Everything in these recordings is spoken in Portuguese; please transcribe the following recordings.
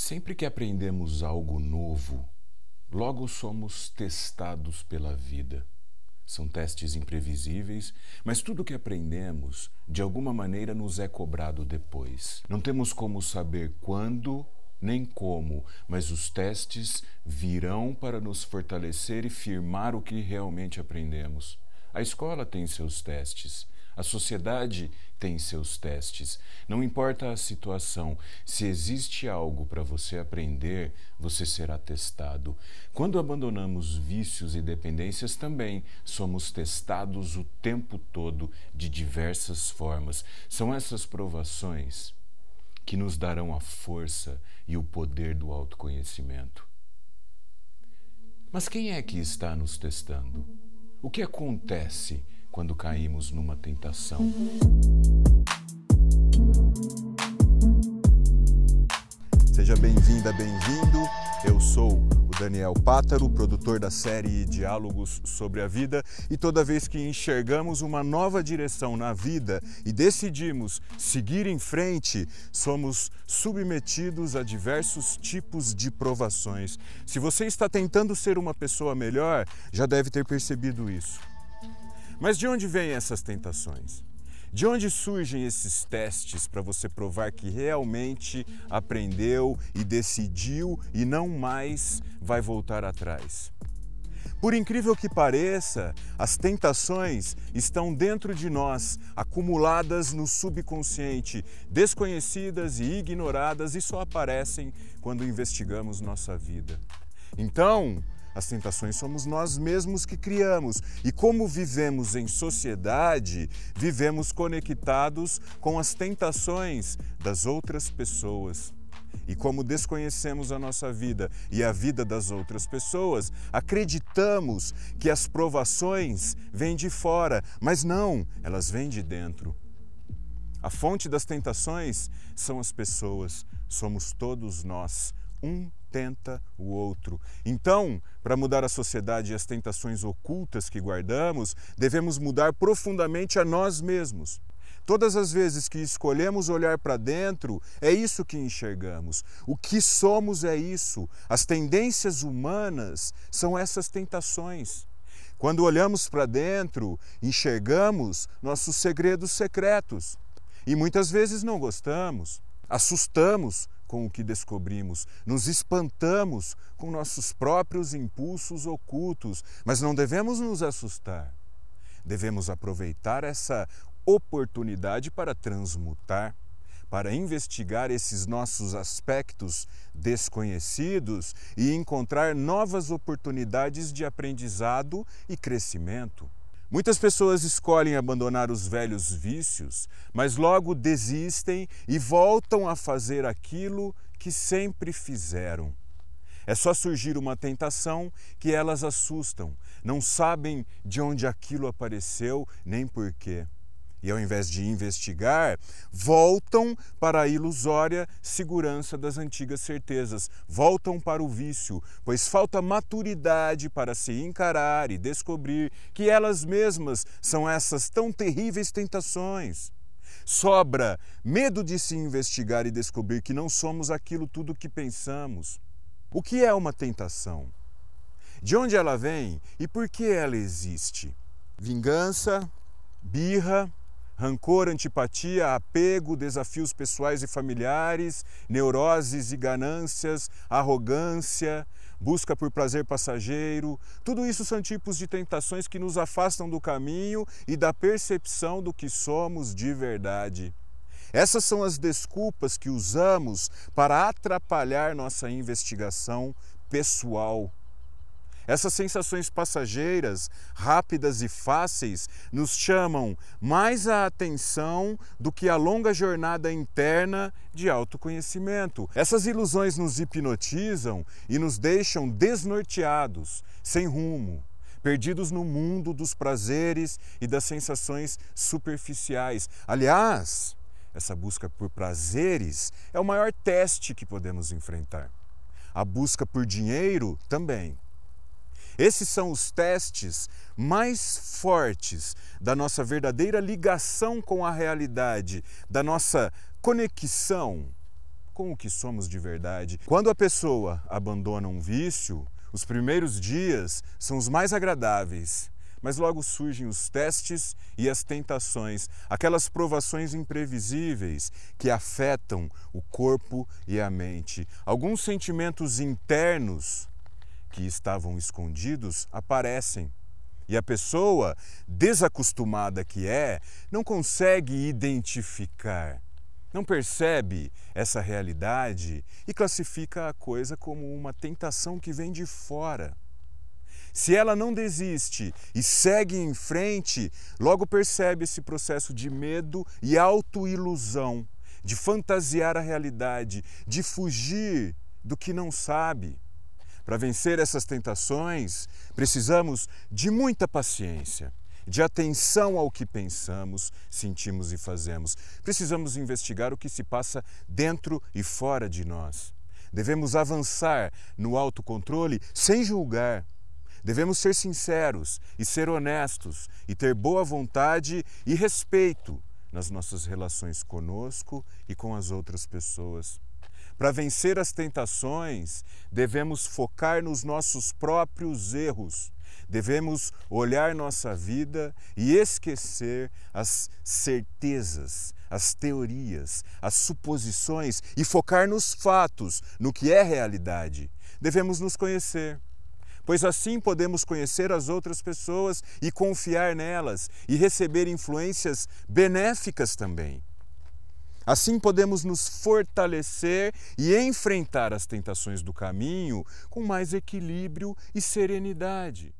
Sempre que aprendemos algo novo, logo somos testados pela vida. São testes imprevisíveis, mas tudo que aprendemos, de alguma maneira, nos é cobrado depois. Não temos como saber quando nem como, mas os testes virão para nos fortalecer e firmar o que realmente aprendemos. A escola tem seus testes, a sociedade tem seus testes. Não importa a situação, se existe algo para você aprender, você será testado. Quando abandonamos vícios e dependências, também somos testados o tempo todo de diversas formas. São essas provações que nos darão a força e o poder do autoconhecimento. Mas quem é que está nos testando? O que acontece quando caímos numa tentação? Seja bem-vinda, bem-vindo. Eu sou Daniel Pátaro, produtor da série Diálogos sobre a Vida, e toda vez que enxergamos uma nova direção na vida e decidimos seguir em frente, somos submetidos a diversos tipos de provações. Se você está tentando ser uma pessoa melhor, já deve ter percebido isso. Mas de onde vêm essas tentações? De onde surgem esses testes para você provar que realmente aprendeu e decidiu e não mais vai voltar atrás? Por incrível que pareça, as tentações estão dentro de nós, acumuladas no subconsciente, desconhecidas e ignoradas e só aparecem quando investigamos nossa vida. Então, as tentações somos nós mesmos que criamos. E como vivemos em sociedade, vivemos conectados com as tentações das outras pessoas. E como desconhecemos a nossa vida e a vida das outras pessoas, acreditamos que as provações vêm de fora, mas não, elas vêm de dentro. A fonte das tentações são as pessoas, somos todos nós, um tenta o outro. Então, para mudar a sociedade e as tentações ocultas que guardamos, devemos mudar profundamente a nós mesmos. Todas as vezes que escolhemos olhar para dentro, é isso que enxergamos. O que somos é isso. As tendências humanas são essas tentações. Quando olhamos para dentro, enxergamos nossos segredos secretos. E muitas vezes não gostamos, assustamos, com o que descobrimos, nos espantamos com nossos próprios impulsos ocultos, mas não devemos nos assustar. Devemos aproveitar essa oportunidade para transmutar, para investigar esses nossos aspectos desconhecidos e encontrar novas oportunidades de aprendizado e crescimento. Muitas pessoas escolhem abandonar os velhos vícios, mas logo desistem e voltam a fazer aquilo que sempre fizeram. É só surgir uma tentação que elas assustam, não sabem de onde aquilo apareceu nem porquê e, ao invés de investigar, voltam para a ilusória segurança das antigas certezas, voltam para o vício, pois falta maturidade para se encarar e descobrir que elas mesmas são essas tão terríveis tentações. Sobra medo de se investigar e descobrir que não somos aquilo tudo que pensamos. O que é uma tentação? De onde ela vem e por que ela existe? Vingança, birra, rancor, antipatia, apego, desafios pessoais e familiares, neuroses e ganâncias, arrogância, busca por prazer passageiro. Tudo isso são tipos de tentações que nos afastam do caminho e da percepção do que somos de verdade. Essas são as desculpas que usamos para atrapalhar nossa investigação pessoal essas sensações passageiras, rápidas e fáceis nos chamam mais a atenção do que a longa jornada interna de autoconhecimento. Essas ilusões nos hipnotizam e nos deixam desnorteados, sem rumo perdidos no mundo dos prazeres e das sensações superficiais. Aliás, essa busca por prazeres é o maior teste que podemos enfrentar. A busca por dinheiro também. Esses são os testes mais fortes da nossa verdadeira ligação com a realidade, da nossa conexão com o que somos de verdade. Quando a pessoa abandona um vício, os primeiros dias são os mais agradáveis, mas logo surgem os testes e as tentações, aquelas provações imprevisíveis que afetam o corpo e a mente. Alguns sentimentos internos que estavam escondidos aparecem. E a pessoa, desacostumada que é, não consegue identificar, não percebe essa realidade e classifica a coisa como uma tentação que vem de fora. Se ela não desiste e segue em frente, logo percebe esse processo de medo e autoilusão, de fantasiar a realidade, de fugir do que não sabe. Para vencer essas tentações, precisamos de muita paciência, de atenção ao que pensamos, sentimos e fazemos. Precisamos investigar o que se passa dentro e fora de nós. Devemos avançar no autocontrole sem julgar. Devemos ser sinceros e ser honestos e ter boa vontade e respeito nas nossas relações conosco e com as outras pessoas. Para vencer as tentações, devemos focar nos nossos próprios erros. Devemos olhar nossa vida e esquecer as certezas, as teorias, as suposições e focar nos fatos, no que é realidade. Devemos nos conhecer, pois assim podemos conhecer as outras pessoas e confiar nelas e receber influências benéficas também. Assim podemos nos fortalecer e enfrentar as tentações do caminho com mais equilíbrio e serenidade.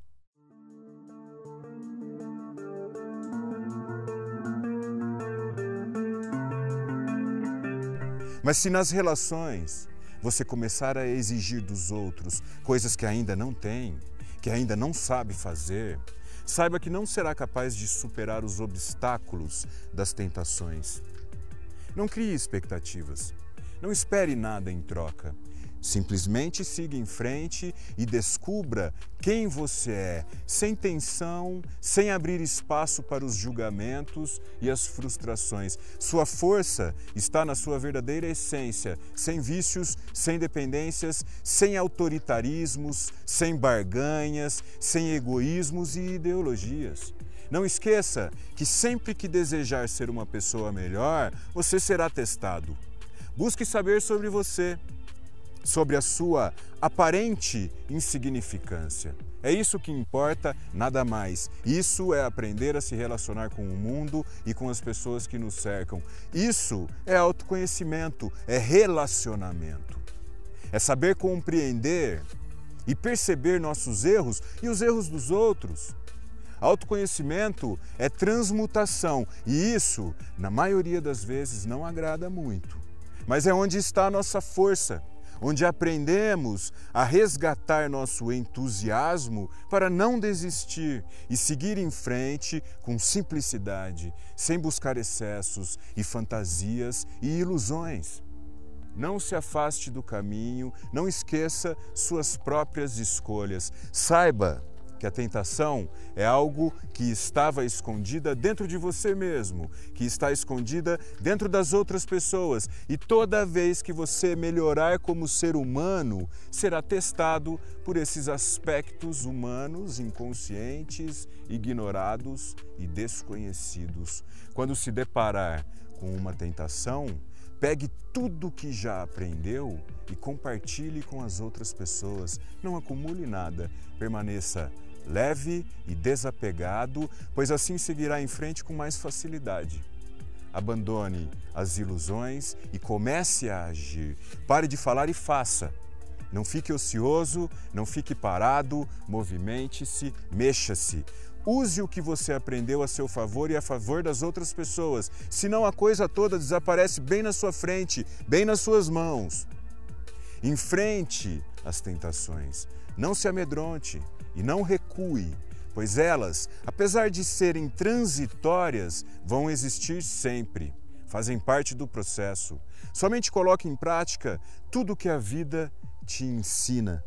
Mas se nas relações você começar a exigir dos outros coisas que ainda não tem, que ainda não sabe fazer, saiba que não será capaz de superar os obstáculos das tentações. Não crie expectativas. Não espere nada em troca. Simplesmente siga em frente e descubra quem você é, sem tensão, sem abrir espaço para os julgamentos e as frustrações. Sua força está na sua verdadeira essência, sem vícios, sem dependências, sem autoritarismos, sem barganhas, sem egoísmos e ideologias. Não esqueça que sempre que desejar ser uma pessoa melhor, você será testado. Busque saber sobre você, sobre a sua aparente insignificância. É isso que importa, nada mais. Isso é aprender a se relacionar com o mundo e com as pessoas que nos cercam. Isso é autoconhecimento, é relacionamento. É saber compreender e perceber nossos erros e os erros dos outros. Autoconhecimento é transmutação e isso, na maioria das vezes, não agrada muito. Mas é onde está a nossa força, onde aprendemos a resgatar nosso entusiasmo para não desistir e seguir em frente com simplicidade, sem buscar excessos e fantasias e ilusões. Não se afaste do caminho, não esqueça suas próprias escolhas. Saiba que a tentação é algo que estava escondida dentro de você mesmo, que está escondida dentro das outras pessoas, e toda vez que você melhorar como ser humano, será testado por esses aspectos humanos inconscientes, ignorados e desconhecidos. Quando se deparar com uma tentação, Pegue tudo que já aprendeu e compartilhe com as outras pessoas. Não acumule nada. Permaneça leve e desapegado, pois assim seguirá em frente com mais facilidade. Abandone as ilusões e comece a agir. Pare de falar e faça. Não fique ocioso, não fique parado, movimente-se, mexa-se. Use o que você aprendeu a seu favor e a favor das outras pessoas, senão a coisa toda desaparece bem na sua frente, bem nas suas mãos. Enfrente as tentações, não se amedronte, e não recue, pois elas, apesar de serem transitórias, vão existir sempre. Fazem parte do processo. Somente coloque em prática tudo o que a vida te ensina.